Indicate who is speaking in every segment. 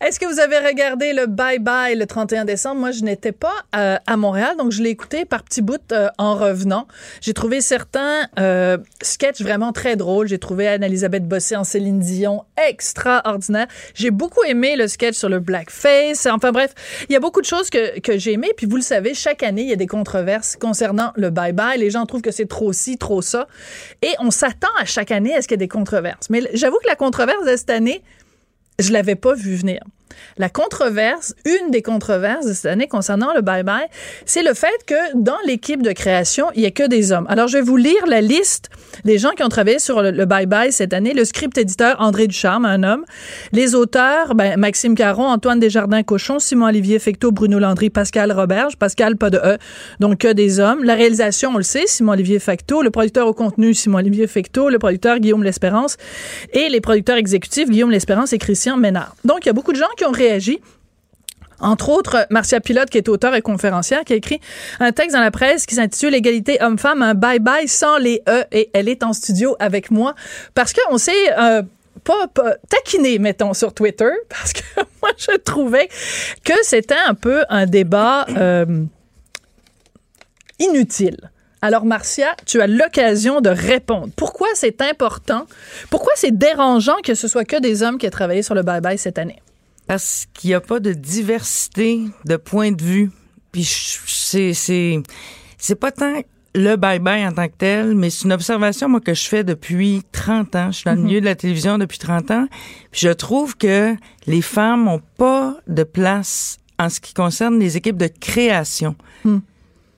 Speaker 1: Est-ce que vous avez regardé le Bye Bye le 31 décembre? Moi, je n'étais pas euh, à Montréal, donc je l'ai écouté par petits bouts euh, en revenant. J'ai trouvé certains euh, sketchs vraiment très drôles. J'ai trouvé Anne-Elisabeth Bossé en Céline Dion extraordinaire. J'ai beaucoup aimé le sketch sur le blackface. Enfin bref, il y a beaucoup de choses que, que j'ai aimées. Puis vous le savez, chaque année, il y a des controverses concernant le Bye Bye. Les gens trouvent que c'est trop ci, trop ça. Et on s'attend à chaque année à ce qu'il y ait des controverses. Mais j'avoue que la controverse de cette année, je l'avais pas vu venir. La controverse, une des controverses de cette année concernant le bye-bye, c'est le fait que dans l'équipe de création, il n'y a que des hommes. Alors, je vais vous lire la liste des gens qui ont travaillé sur le bye-bye cette année. Le script éditeur André Ducharme, un homme. Les auteurs, ben, Maxime Caron, Antoine Desjardins-Cochon, Simon-Olivier Fecteau, Bruno Landry, Pascal Roberge. Pascal, pas de E, donc que des hommes. La réalisation, on le sait, Simon-Olivier Fecteau. Le producteur au contenu, Simon-Olivier Fecteau. Le producteur, Guillaume L'Espérance. Et les producteurs exécutifs, Guillaume L'Espérance et Christian Ménard. Donc, il y a beaucoup de gens qui ont réagi. Entre autres, Marcia Pilote, qui est auteur et conférencière, qui a écrit un texte dans la presse qui s'intitule Égalité homme-femme, un bye-bye sans les E. Et elle est en studio avec moi parce qu'on s'est euh, pas, pas taquiné, mettons, sur Twitter, parce que moi, je trouvais que c'était un peu un débat euh, inutile. Alors, Marcia, tu as l'occasion de répondre. Pourquoi c'est important? Pourquoi c'est dérangeant que ce soit que des hommes qui aient travaillé sur le bye-bye cette année?
Speaker 2: Parce qu'il n'y a pas de diversité de points de vue. Puis c'est c'est c'est pas tant le bye-bye en tant que tel, mais c'est une observation moi que je fais depuis 30 ans. Je suis dans le milieu de la télévision depuis 30 ans. Puis je trouve que les femmes ont pas de place en ce qui concerne les équipes de création.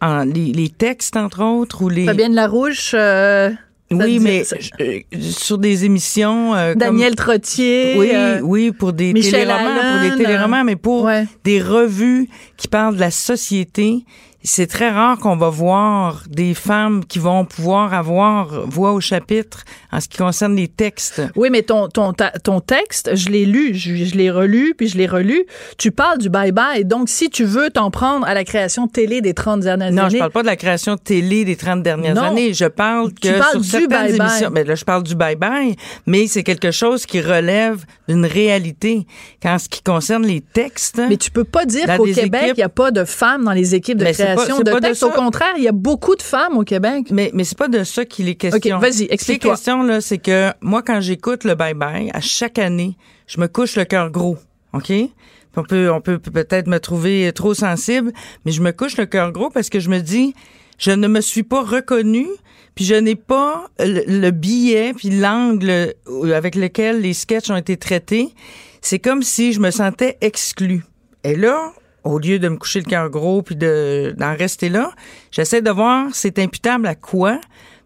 Speaker 2: En, les, les, textes, entre autres, ou les...
Speaker 1: Fabienne Larouche... Euh...
Speaker 2: Oui, mais euh, sur des émissions euh,
Speaker 1: Daniel
Speaker 2: comme,
Speaker 1: Trottier,
Speaker 2: oui,
Speaker 1: euh,
Speaker 2: oui, pour des
Speaker 1: Michel
Speaker 2: téléromans,
Speaker 1: Allen,
Speaker 2: pour des téléromans, mais pour
Speaker 1: ouais.
Speaker 2: des revues qui parlent de la société. C'est très rare qu'on va voir des femmes qui vont pouvoir avoir voix au chapitre en ce qui concerne les textes.
Speaker 1: Oui, mais ton ton ta, ton texte, je l'ai lu, je, je l'ai relu, puis je l'ai relu. Tu parles du bye bye, donc si tu veux t'en prendre à la création télé des 30 dernières
Speaker 2: non,
Speaker 1: années.
Speaker 2: je parle pas de la création télé des 30 dernières
Speaker 1: Non.
Speaker 2: années. Je parle que sur
Speaker 1: du
Speaker 2: certaines
Speaker 1: bye-bye.
Speaker 2: émissions, ben là je parle du bye bye, mais c'est quelque chose qui relève d'une réalité. Qu'en ce qui concerne les textes,
Speaker 1: Mais tu peux pas dire qu'au Québec, il n'y a pas de femmes dans les équipes de
Speaker 2: Mais c'est pas-
Speaker 1: de
Speaker 2: pas de
Speaker 1: texte.
Speaker 2: ça.
Speaker 1: Au contraire, il y a beaucoup de femmes au Québec.
Speaker 2: Mais, mais c'est pas de ça qu'il est question.
Speaker 1: OK, vas-y,
Speaker 2: Ce
Speaker 1: explique-toi.
Speaker 2: question, là, c'est que moi, quand j'écoute le bye-bye, à chaque année, je me couche le cœur gros. OK? On peut, on peut peut-être me trouver trop sensible, mais je me couche le cœur gros parce que je me dis, je ne me suis pas reconnue, puis je n'ai pas le, le billet, puis l'angle avec lequel les sketchs ont été traités. C'est comme si je me sentais exclue. Et là, au lieu de me coucher le cœur gros puis de d'en rester là, j'essaie de voir c'est imputable à quoi.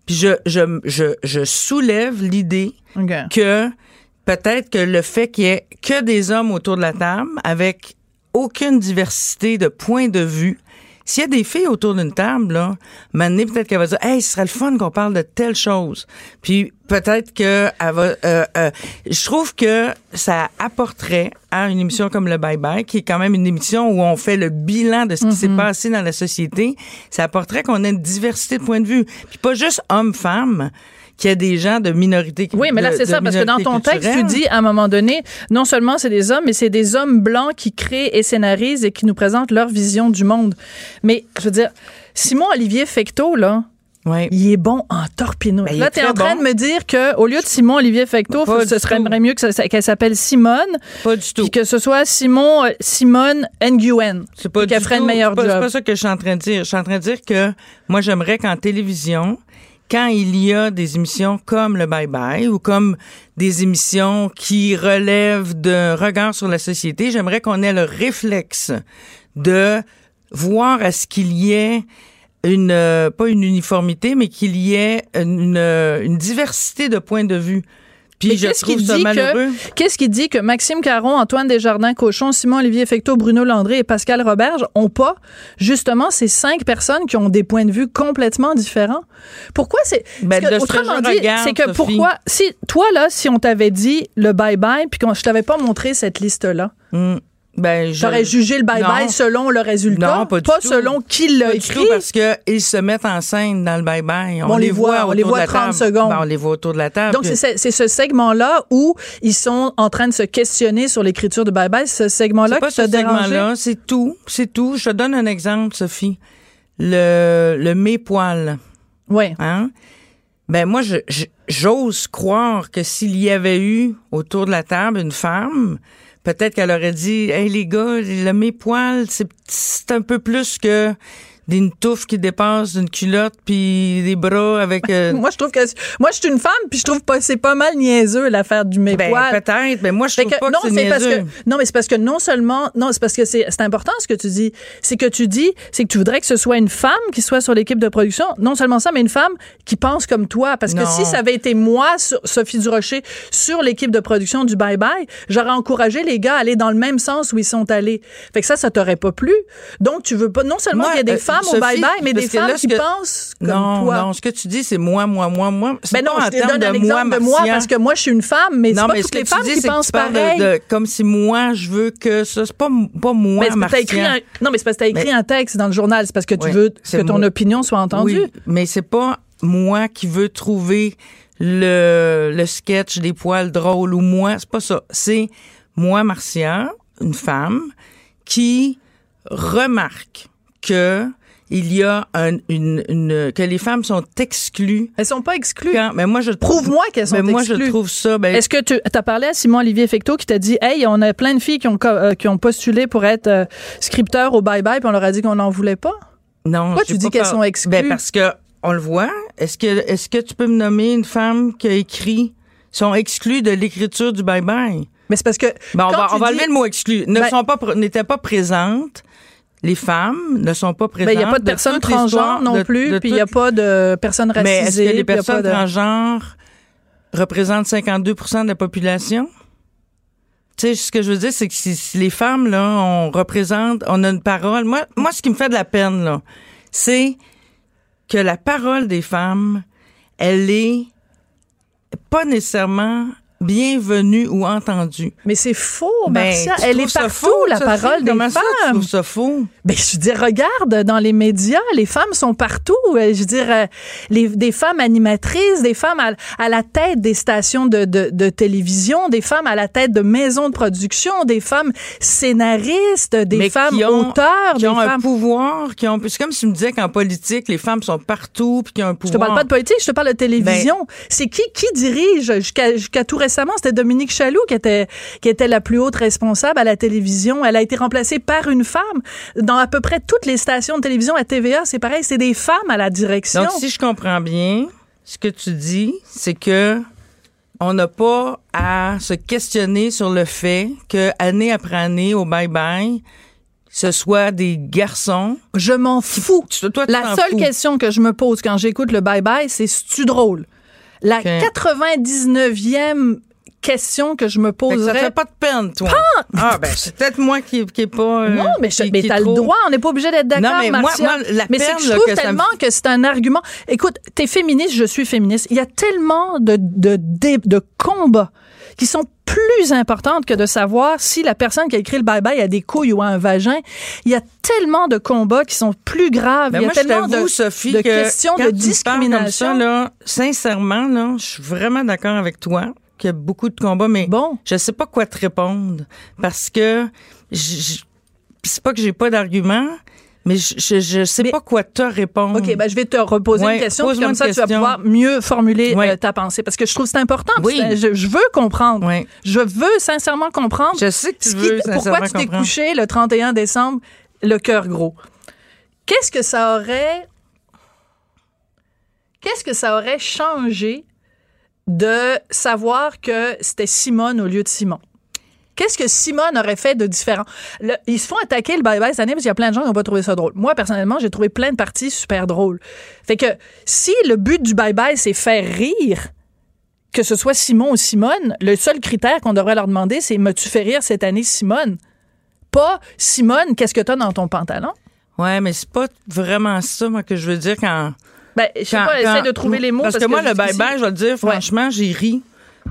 Speaker 2: Puis je je je, je soulève l'idée que peut-être que le fait qu'il y ait que des hommes autour de la table avec aucune diversité de points de vue. S'il y a des filles autour d'une table, là, maintenant peut-être qu'elle va dire, hey, ce serait le fun qu'on parle de telle chose. Puis peut-être que elle va. euh, euh, je trouve que ça apporterait à une émission comme le Bye Bye, qui est quand même une émission où on fait le bilan de ce qui s'est passé dans la société. Ça apporterait qu'on ait une diversité de points de vue, puis pas juste hommes-femmes. Qu'il y a des gens de minorité
Speaker 1: Oui, mais là, c'est ça, parce que dans ton texte, tu dis à un moment donné, non seulement c'est des hommes, mais c'est des hommes blancs qui créent et scénarisent et qui nous présentent leur vision du monde. Mais, je veux dire, Simon Olivier Fecteau, là, il est bon en torpino.
Speaker 2: Ben,
Speaker 1: là, tu es en train
Speaker 2: bon.
Speaker 1: de me dire que au lieu de Simon Olivier Fecteau, ce serait
Speaker 2: tout.
Speaker 1: mieux que ça- qu'elle s'appelle Simone,
Speaker 2: Pas du tout.
Speaker 1: que ce soit Simon, euh, Simone Nguyen.
Speaker 2: C'est pas du
Speaker 1: ferait
Speaker 2: tout-
Speaker 1: une meilleure
Speaker 2: c'est pas, c'est
Speaker 1: job.
Speaker 2: pas ça que je suis en train de dire. Je suis en train de dire que moi, j'aimerais qu'en télévision, quand il y a des émissions comme le Bye Bye ou comme des émissions qui relèvent d'un regard sur la société, j'aimerais qu'on ait le réflexe de voir à ce qu'il y ait une euh, pas une uniformité, mais qu'il y ait une, une diversité de points de vue. Puis
Speaker 1: Mais
Speaker 2: je
Speaker 1: qu'est-ce qui
Speaker 2: trouve ça
Speaker 1: dit
Speaker 2: malheureux.
Speaker 1: que qu'est-ce qui dit que Maxime Caron, Antoine Desjardins-Cochon, Simon Olivier Fecteau, Bruno Landré et Pascal Roberge ont pas justement ces cinq personnes qui ont des points de vue complètement différents? Pourquoi c'est
Speaker 2: Ben,
Speaker 1: que,
Speaker 2: ce
Speaker 1: autrement
Speaker 2: que
Speaker 1: dit, c'est que
Speaker 2: Sophie.
Speaker 1: pourquoi si toi là si on t'avait dit le bye bye puis qu'on je t'avais pas montré cette liste là,
Speaker 2: Hmm. Ben, je-
Speaker 1: j'aurais jugé le bye bye
Speaker 2: Non.
Speaker 1: selon le résultat,
Speaker 2: Non, pas du tout.
Speaker 1: selon qui l'a
Speaker 2: Pas
Speaker 1: écrit?
Speaker 2: tout, parce qu'ils se mettent en scène dans le bye-bye.
Speaker 1: On les voit, on les voit
Speaker 2: de la
Speaker 1: 30
Speaker 2: table.
Speaker 1: secondes.
Speaker 2: Ben, on les voit autour de la table.
Speaker 1: Donc, c'est ce, c'est ce segment-là où ils sont en train de se questionner sur l'écriture de Bye Bye. Ce segment-là
Speaker 2: pas
Speaker 1: qui
Speaker 2: ce segment-là, c'est tout, c'est tout. Je te donne un exemple, Sophie. Le, le mes-poil,
Speaker 1: Oui.
Speaker 2: hein? Ben, moi, je- je- j'ose croire que s'il y avait eu autour de la table une femme, peut-être qu'elle aurait dit, hey, les gars, le mes-poil, c'est, c'est un peu plus que d'une touffe qui dépasse d'une culotte puis des bras avec, euh,
Speaker 1: Moi, je trouve que moi, je suis une femme, puis je trouve pas c'est pas mal niaiseux l'affaire du
Speaker 2: ben,
Speaker 1: mépoil.
Speaker 2: peut-être, mais moi, je trouve
Speaker 1: que-
Speaker 2: pas
Speaker 1: non,
Speaker 2: que c'est
Speaker 1: c'est parce que
Speaker 2: niaiseux.
Speaker 1: non, mais c'est parce que non seulement non, c'est parce que c'est c'est important ce que tu dis. C'est que tu dis, c'est que tu voudrais que ce soit une femme qui soit sur l'équipe de production. Non seulement ça, mais une femme qui pense comme toi. Parce que si ça avait été moi, Sophie Durocher, sur l'équipe de production du Bye Bye, j'aurais encouragé les gars à aller dans le même sens où ils sont allés. Fait que ça, ça t'aurait pas plu. Donc tu veux pas non seulement qu'il y ait des
Speaker 2: euh,
Speaker 1: femmes au
Speaker 2: Sophie,
Speaker 1: Bye Bye, mais des femmes
Speaker 2: là,
Speaker 1: qui
Speaker 2: que-
Speaker 1: pensent comme
Speaker 2: non,
Speaker 1: toi.
Speaker 2: non, ce que tu dis, c'est moi, moi, moi, moi. C'est
Speaker 1: Ben non, je te donne
Speaker 2: de
Speaker 1: un exemple de moi parce que moi je suis une femme, mais c'est pas
Speaker 2: mais
Speaker 1: toutes les femmes
Speaker 2: dis,
Speaker 1: qui pensent pareil.
Speaker 2: de, comme si moi, je veux que ça, c'est pas, pas moi,
Speaker 1: Mais parce écrit un, non, mais c'est parce que t'as écrit
Speaker 2: Mais-
Speaker 1: un texte dans le journal. C'est parce que tu
Speaker 2: Oui,
Speaker 1: veux que ton
Speaker 2: moi.
Speaker 1: opinion soit entendue.
Speaker 2: Oui, mais c'est pas moi qui veux trouver le, le sketch des poils drôles ou moi, c'est pas ça. C'est moi, Marcia, une femme, qui remarque que il y a un- une, une- que les femmes sont exclues.
Speaker 1: Elles sont pas exclues.
Speaker 2: Quand, mais moi, je trouve-
Speaker 1: Prouve-moi qu'elles sont
Speaker 2: mais moi,
Speaker 1: exclues.
Speaker 2: je trouve ça. Ben,
Speaker 1: Est-ce que tu as parlé à Simon-Olivier Fecteau qui t'a dit Hey, on a plein de filles qui ont, euh, qui ont postulé pour être euh, scripteurs au Bye Bye, puis on leur a dit qu'on n'en voulait pas?
Speaker 2: Non,
Speaker 1: Pourquoi tu dis qu'elles sont exclues?
Speaker 2: Ben parce que on le voit. Est-ce que est-ce que tu peux me nommer une femme qui a écrit sont exclues de l'écriture du bye bye?
Speaker 1: Mais c'est parce que.
Speaker 2: Ben on va on va
Speaker 1: dis-
Speaker 2: enlever le mot exclu. Ne
Speaker 1: Ben-
Speaker 2: sont pas n'étaient pas présentes. Les femmes ne sont pas présentes.
Speaker 1: Il n'y a pas de personnes transgenres non plus,
Speaker 2: de
Speaker 1: puis il n'y a pas de personnes racisées.
Speaker 2: Mais est-ce que les personnes
Speaker 1: de-
Speaker 2: transgenres représentent 52% de la population? Tu sais, ce que je veux dire, c'est que si, si les femmes, là, on représente, on a une parole. Moi, moi, ce qui me fait de la peine, là, c'est que la parole des femmes, elle est pas nécessairement bienvenue ou entendue.
Speaker 1: Mais c'est faux,
Speaker 2: Ben,
Speaker 1: Marcia. Elle est partout,
Speaker 2: faux,
Speaker 1: la
Speaker 2: Sophie?
Speaker 1: parole des
Speaker 2: Comment ça, tu
Speaker 1: femmes.
Speaker 2: trouves ça faux?
Speaker 1: Ben, je veux dire, regarde, dans les médias, les femmes sont partout. Euh, Je veux dire, euh, les, des femmes animatrices, des femmes à, à la tête des stations de, de, de télévision, des femmes à la tête de maisons de production, des femmes scénaristes, des
Speaker 2: mais
Speaker 1: femmes
Speaker 2: qui ont,
Speaker 1: auteurs,
Speaker 2: qui
Speaker 1: des
Speaker 2: ont un
Speaker 1: femmes...
Speaker 2: pouvoir, qui ont. C'est comme si tu me disais qu'en politique, les femmes sont partout, puis qui ont un
Speaker 1: Je
Speaker 2: pouvoir.
Speaker 1: te parle pas de politique, je te parle de télévision.
Speaker 2: Ben-
Speaker 1: c'est qui qui dirige? Jusqu'à tout récemment, c'était Dominique Chaloux qui était qui était la plus haute responsable à la télévision. Elle a été remplacée par une femme dans à peu près toutes les stations de télévision à TVA. C'est pareil, c'est des femmes à la direction.
Speaker 2: Donc, si je comprends bien, ce que tu dis, c'est que on n'a pas à se questionner sur le fait que année après année au bye bye, ce soit des garçons.
Speaker 1: Je m'en fous.
Speaker 2: Tu- toi, tu
Speaker 1: La seule
Speaker 2: fous.
Speaker 1: question que je me pose quand j'écoute le Bye Bye, c'est tu drôle? La
Speaker 2: Ok.
Speaker 1: 99e question que je me
Speaker 2: que ça
Speaker 1: poserais.
Speaker 2: fait pas de peine, toi. Ah, ben, c'est peut-être moi qui, qui est pas. euh,
Speaker 1: Non, mais, je-
Speaker 2: qui-
Speaker 1: le droit, on n'est pas obligé d'être d'accord,
Speaker 2: Non, mais moi- moi, la
Speaker 1: mais c'est
Speaker 2: peine,
Speaker 1: que je trouve
Speaker 2: que ça me-
Speaker 1: tellement que c'est un argument. Écoute, t'es féministe, je suis féministe. Il y a tellement de, de, de, de combats qui sont plus importantes que de savoir si la personne qui a écrit le bye-bye a des couilles ou a un vagin. Il y a tellement de combats qui sont plus graves.
Speaker 2: Ben
Speaker 1: Il y a
Speaker 2: moi,
Speaker 1: tellement de,
Speaker 2: Sophie,
Speaker 1: de
Speaker 2: que
Speaker 1: questions
Speaker 2: quand
Speaker 1: de
Speaker 2: comme
Speaker 1: discrimination.
Speaker 2: ça, là, sincèrement, là, je suis vraiment d'accord avec toi qu'il y a beaucoup de combats, mais
Speaker 1: Bon.
Speaker 2: je sais pas quoi te répondre parce que c'est pas que j'ai pas d'argument, mais je, je, sais
Speaker 1: Mais-
Speaker 2: pas quoi te répondre.
Speaker 1: OK, ben je vais te reposer
Speaker 2: Ouais,
Speaker 1: une question, puis comme
Speaker 2: une
Speaker 1: ça, tu vas pouvoir mieux formuler
Speaker 2: Ouais.
Speaker 1: euh, ta pensée. Parce que je trouve que c'est important.
Speaker 2: Oui.
Speaker 1: Je, je veux comprendre.
Speaker 2: Ouais.
Speaker 1: Je veux sincèrement comprendre.
Speaker 2: Je sais que tu
Speaker 1: ce qui-
Speaker 2: veux
Speaker 1: pourquoi tu t'es couché le 31 décembre le cœur gros? Qu'est-ce que ça aurait. qu'est-ce que ça aurait changé de savoir que c'était Simone au lieu de Simon? Qu'est-ce que Simone aurait fait de différent? Ils se font attaquer le bye-bye cette année parce qu'il y a plein de gens qui n'ont pas trouvé ça drôle. Moi, personnellement, j'ai trouvé plein de parties super drôles. Fait que si le but du bye-bye, c'est faire rire, que ce soit Simon ou Simone, le seul critère qu'on devrait leur demander, c'est me-tu fait rire cette année, Simone? Pas Simone, qu'est-ce que t'as dans ton pantalon?
Speaker 2: Ouais, mais c'est pas vraiment ça, moi, que je veux dire quand.
Speaker 1: Ben, je sais
Speaker 2: quand-
Speaker 1: pas, essaie de trouver les mots.
Speaker 2: Parce, que, moi, le bye-bye, je vais le dire, franchement, j'ai ri.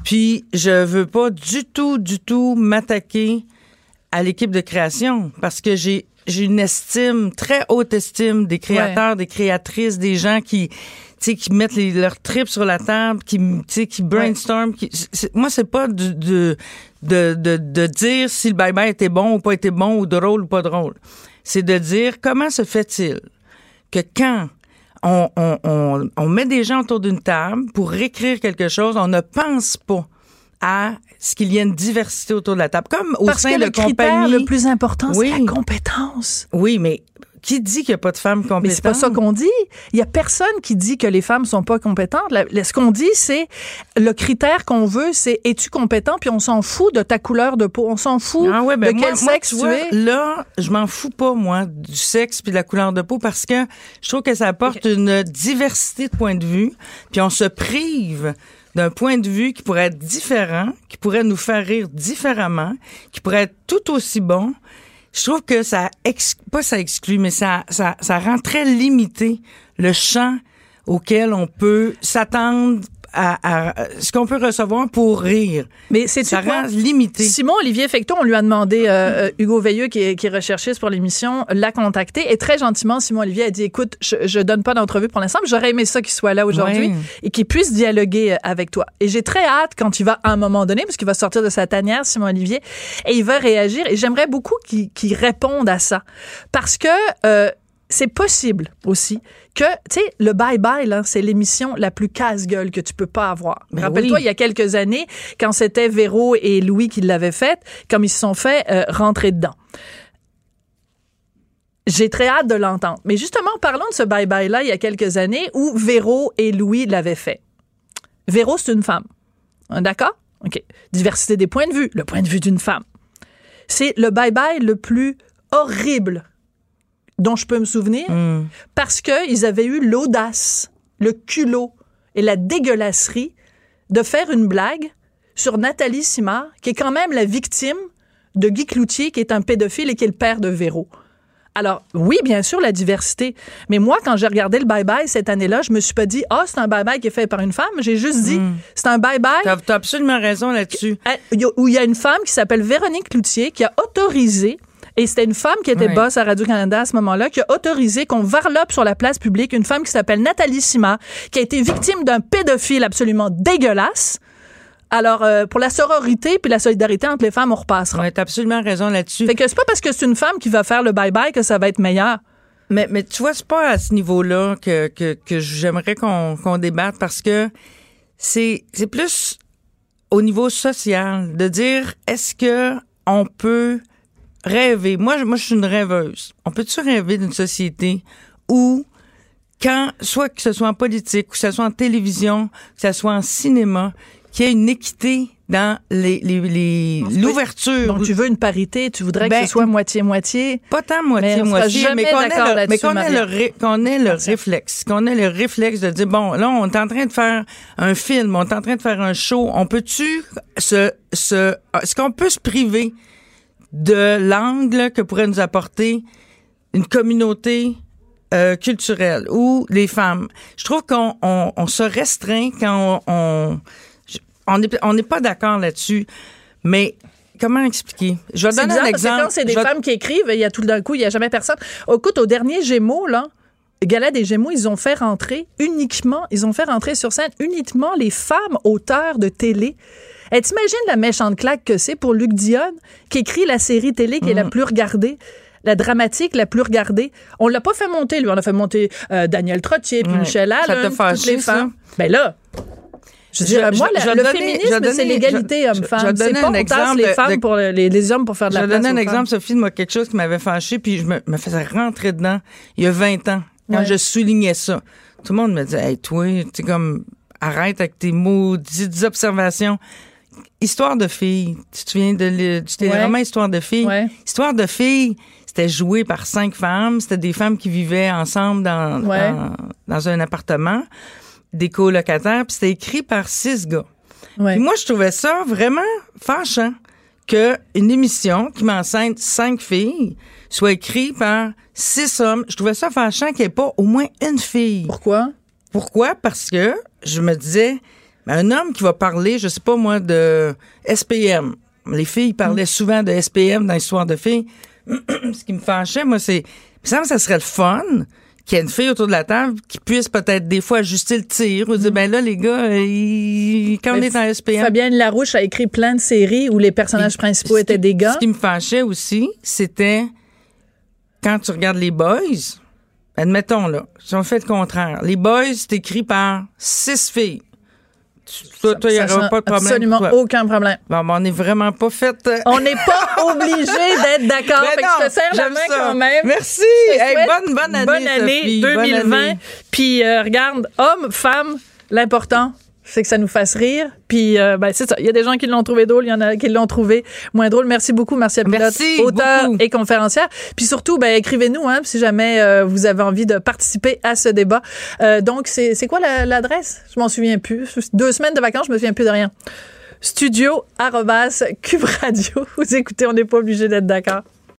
Speaker 2: Puis je veux pas du tout, du tout m'attaquer à l'équipe de création parce que j'ai j'ai une estime, très haute estime des créateurs, des créatrices, des gens qui tu sais qui mettent les, leurs tripes sur la table, qui tu sais qui brainstorm, qui c'est- moi c'est pas du- de, de de de dire si le bye bye était bon ou pas été bon ou drôle ou pas drôle. C'est de dire comment se fait-il que quand on, on, on, on met des gens autour d'une table pour écrire quelque chose, on ne pense pas à ce qu'il y ait une diversité autour de la table. Comme au
Speaker 1: Parce
Speaker 2: sein
Speaker 1: que
Speaker 2: de
Speaker 1: le critère
Speaker 2: compagnies.
Speaker 1: le plus important,
Speaker 2: Oui.
Speaker 1: c'est la compétence.
Speaker 2: Oui, mais qui dit qu'il n'y a pas de femmes compétentes?
Speaker 1: Mais c'est pas ça qu'on dit. Il y a personne qui dit que les femmes sont pas compétentes. La- la- ce qu'on dit, c'est le critère qu'on veut, c'est es-tu compétent, puis on s'en fout de ta couleur de peau, on s'en fout
Speaker 2: Ah ouais, ben
Speaker 1: de
Speaker 2: moi-
Speaker 1: quel
Speaker 2: moi,
Speaker 1: sexe
Speaker 2: tu vois,
Speaker 1: es.
Speaker 2: Là, je m'en fous pas, moi, du sexe puis de la couleur de peau parce que je trouve que ça apporte une diversité de points de vue, puis on se prive d'un point de vue qui pourrait être différent, qui pourrait nous faire rire différemment, qui pourrait être tout aussi bon. Je trouve que ça, ex- pas ça exclut, mais ça, ça, ça rend très limité le champ auquel on peut s'attendre à, à- ce qu'on peut recevoir pour rire.
Speaker 1: Mais c'est
Speaker 2: Ça rend limité.
Speaker 1: Simon Olivier Fecton, on lui a demandé, euh, euh, Hugo Veilleux, qui est, qui est recherchiste pour l'émission, l'a contacté. Et très gentiment, Simon Olivier a dit Écoute, je, je donne pas d'entrevue pour l'instant, mais j'aurais aimé ça qu'il soit là aujourd'hui et qu'il puisse dialoguer euh, avec toi. Et j'ai très hâte quand il va, à un moment donné, parce qu'il va sortir de sa tanière, Simon Olivier, et il va réagir. Et j'aimerais beaucoup qu'il qu'il réponde à ça. Parce que. euh, c'est possible aussi que, tu sais, le bye-bye, là, c'est l'émission la plus casse-gueule que tu peux pas avoir.
Speaker 2: Ben
Speaker 1: Rappelle-toi,
Speaker 2: oui.
Speaker 1: il y a quelques années, quand c'était Véro et Louis qui l'avaient faite, comme ils se sont fait euh, rentrer dedans. J'ai très hâte de l'entendre. Mais justement, parlons de ce bye-bye-là il y a quelques années où Véro et Louis l'avaient fait. Véro, c'est une femme. Hein, D'accord? OK. Diversité des points de vue. Le point de vue d'une femme. C'est le bye-bye le plus horrible dont je peux me souvenir
Speaker 2: Hmm.
Speaker 1: parce qu'ils avaient eu l'audace, le culot et la dégueulasserie de faire une blague sur Nathalie Simard, qui est quand même la victime de Guy Cloutier, qui est un pédophile et qui est le père de Véro. Alors, oui, bien sûr, la diversité. Mais moi, quand j'ai regardé le bye-bye cette année-là, je me suis pas dit, ah, c'est un bye-bye qui est fait par une femme. J'ai juste dit, c'est un bye-bye
Speaker 2: T'as as absolument raison là-dessus.
Speaker 1: où il y a une femme qui s'appelle Véronique Cloutier qui a autorisé et c'était une femme qui était boss à Radio-Canada à ce moment-là, qui a autorisé qu'on varlope sur la place publique une femme qui s'appelle Nathalie Simard, qui a été victime d'un pédophile absolument dégueulasse. Alors, euh, pour la sororité puis la solidarité entre les femmes, on repassera.
Speaker 2: Ouais, t'as absolument raison là-dessus.
Speaker 1: Fait que c'est pas parce que c'est une femme qui va faire le bye-bye que ça va être meilleur.
Speaker 2: Mais, mais tu vois, c'est pas à ce niveau-là que, que, que j'aimerais qu'on qu'on débatte parce que c'est c'est plus au niveau social de dire est-ce que on peut rêver. Moi, je- moi, je suis une rêveuse. On peut-tu rêver d'une société où quand, soit que ce soit en politique, que ce soit en télévision, que ce soit en cinéma, qu'il y ait une équité dans les, les, les- l'ouverture?
Speaker 1: Donc, tu veux une parité, tu voudrais
Speaker 2: Ben,
Speaker 1: que ce soit moitié-moitié.
Speaker 2: Pas tant moitié-moitié, mais qu'on ait, le, ait, ré- qu'on ait le réflexe. Qu'on ait le réflexe de dire, bon, là, on est en train de faire un film, on est en train de faire un show. On peut-tu se, se, est-ce qu'on peut se priver de l'angle que pourrait nous apporter une communauté euh, culturelle ou les femmes? Je trouve qu'on on, on se restreint quand on, on, n'est on pas d'accord là-dessus, mais comment expliquer? Je vais donner
Speaker 1: bizarre
Speaker 2: un
Speaker 1: parce que
Speaker 2: exemple.
Speaker 1: quand c'est des femmes qui écrivent, il y a tout d'un coup, il y a jamais personne. Écoute, au dernier Gémeaux, là, Gala des Gémeaux, ils ont fait rentrer uniquement, ils ont fait rentrer sur scène uniquement les femmes auteurs de télé. Et t'imagines la méchante claque que c'est pour Luc Dionne, qui écrit la série télé qui est
Speaker 2: Mm.
Speaker 1: la plus regardée, la dramatique la plus regardée? On l'a pas fait monter, lui. On a fait monter euh, Daniel Trottier, puis
Speaker 2: Ouais.
Speaker 1: Michel
Speaker 2: Ça
Speaker 1: Allen, toutes les femmes. Ben là, je
Speaker 2: Je-
Speaker 1: dirais,
Speaker 2: je-
Speaker 1: moi,
Speaker 2: je
Speaker 1: le
Speaker 2: je
Speaker 1: féminisme, c'est l'égalité
Speaker 2: je- je- je
Speaker 1: homme-femme. C'est pas
Speaker 2: un
Speaker 1: on tasse
Speaker 2: exemple
Speaker 1: les femmes
Speaker 2: de-
Speaker 1: pour le- les, les hommes pour faire de
Speaker 2: Je
Speaker 1: la place
Speaker 2: donner un
Speaker 1: aux
Speaker 2: exemple,
Speaker 1: femmes.
Speaker 2: Sophie, de moi, quelque chose qui m'avait fâché, puis je me, me faisais rentrer dedans il y a 20 ans, quand
Speaker 1: Ouais.
Speaker 2: je soulignais ça. Tout le monde me dit, hey, toi, tu comme, arrête avec tes maudites observations. Histoire de filles. Tu te souviens de le- du téléroman Histoire de filles?
Speaker 1: Ouais.
Speaker 2: Histoire de filles, c'était joué par cinq femmes. C'était des femmes qui vivaient ensemble dans,
Speaker 1: Ouais.
Speaker 2: dans, dans un appartement, des colocataires, puis c'était écrit par six gars. Puis moi, je trouvais ça vraiment fâchant que une émission qui m'enseigne cinq filles soit écrite par six hommes. Je trouvais ça fâchant qu'il n'y ait pas au moins une fille.
Speaker 1: Pourquoi?
Speaker 2: Pourquoi? Parce que je me disais, un homme qui va parler, je sais pas moi, de SPM. Les filles parlaient souvent de SPM dans l'histoire de filles. Ce qui me fâchait, moi, c'est, il me semble que ça serait le fun qu'il y ait une fille autour de la table qui puisse peut-être des fois ajuster le tir ou dire, ben là, les gars, euh, ils- quand on est en SPM.
Speaker 1: Fabienne Larouche a écrit plein de séries où les personnages principaux étaient
Speaker 2: qui-
Speaker 1: des gars.
Speaker 2: Ce qui me fâchait aussi, c'était quand tu regardes les boys, admettons là, si on fait le contraire, les boys, c'est écrit par six filles. Toi, toi, il n'y aura pas de problème.
Speaker 1: Absolument
Speaker 2: toi.
Speaker 1: aucun problème.
Speaker 2: Bon, ben, on n'est vraiment pas fait. euh,
Speaker 1: On n'est pas obligé d'être d'accord.
Speaker 2: Ben non,
Speaker 1: je te serre la main
Speaker 2: ça.
Speaker 1: quand même.
Speaker 2: Merci. Hey, bonne, bonne année.
Speaker 1: Bonne année
Speaker 2: Sophie. Bonne
Speaker 1: 2020.
Speaker 2: année.
Speaker 1: Puis euh, regarde, homme, femme, l'important, c'est que ça nous fasse rire. Puis euh, ben, c'est ça. Il y a des gens qui l'ont trouvé drôle, il y en a qui l'ont trouvé moins drôle. Merci beaucoup, Martial Pilote,
Speaker 2: Merci
Speaker 1: auteur
Speaker 2: beaucoup.
Speaker 1: et conférencière. Puis surtout, ben, écrivez-nous hein, si jamais euh, vous avez envie de participer à ce débat. Euh, donc, c'est c'est quoi la- l'adresse? Je m'en souviens plus. Deux semaines de vacances, je me souviens plus de rien. Studio arrobas, Cube Radio. Vous écoutez, on n'est pas obligé d'être d'accord.